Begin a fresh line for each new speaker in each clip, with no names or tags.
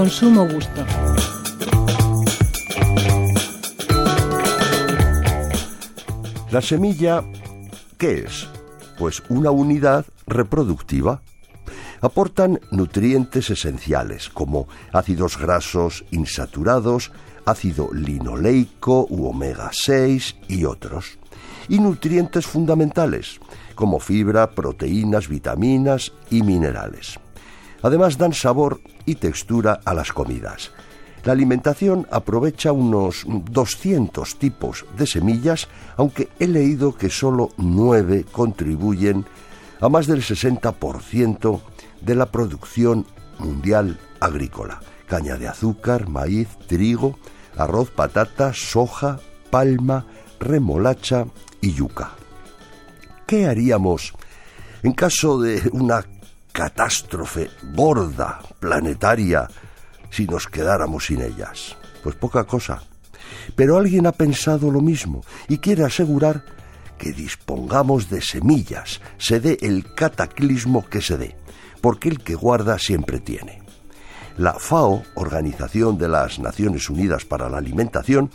con sumo gusto.
La semilla, ¿qué es? Pues una unidad reproductiva. Aportan nutrientes esenciales como ácidos grasos insaturados, ácido linoleico u omega 6 y otros. Y nutrientes fundamentales como fibra, proteínas, vitaminas y minerales. Además dan sabor y textura a las comidas. La alimentación aprovecha unos 200 tipos de semillas, aunque he leído que solo 9 contribuyen a más del 60% de la producción mundial agrícola. Caña de azúcar, maíz, trigo, arroz, patata, soja, palma, remolacha y yuca. ¿Qué haríamos en caso de una catástrofe gorda, planetaria, si nos quedáramos sin ellas? Pues poca cosa. Pero alguien ha pensado lo mismo y quiere asegurar que dispongamos de semillas, se dé el cataclismo que se dé, porque el que guarda siempre tiene. La FAO, Organización de las Naciones Unidas para la Alimentación,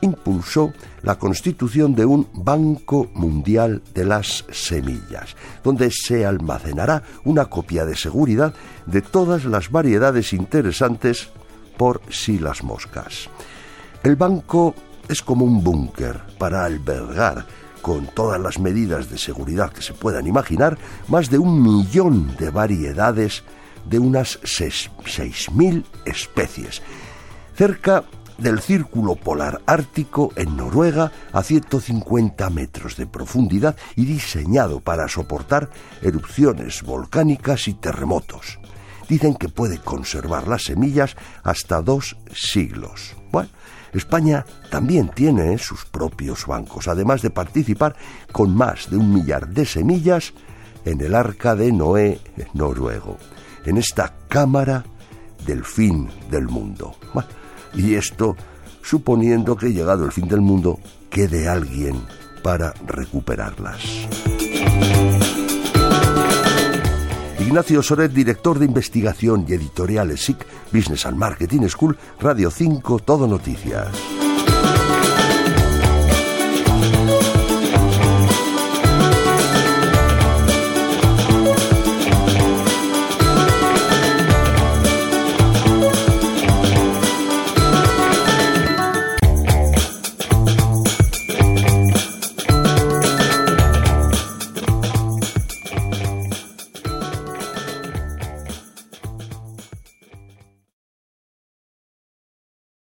impulsó la constitución de un Banco Mundial de las Semillas, donde se almacenará una copia de seguridad de todas las variedades interesantes por si las moscas. El banco es como un búnker para albergar, con todas las medidas de seguridad que se puedan imaginar, más de un millón de variedades de unas 6.000 especies. Cerca del Círculo Polar Ártico en Noruega a 150 metros de profundidad y diseñado para soportar erupciones volcánicas y terremotos. Dicen que puede conservar las semillas hasta dos siglos. Bueno, España también tiene sus propios bancos, además de participar con más de un millar de semillas en el Arca de Noé noruego, en esta cámara del fin del mundo. Y esto suponiendo que llegado el fin del mundo quede alguien para recuperarlas. Ignacio Soret, director de investigación y editoriales SIC, Business and Marketing School, Radio 5, Todo Noticias.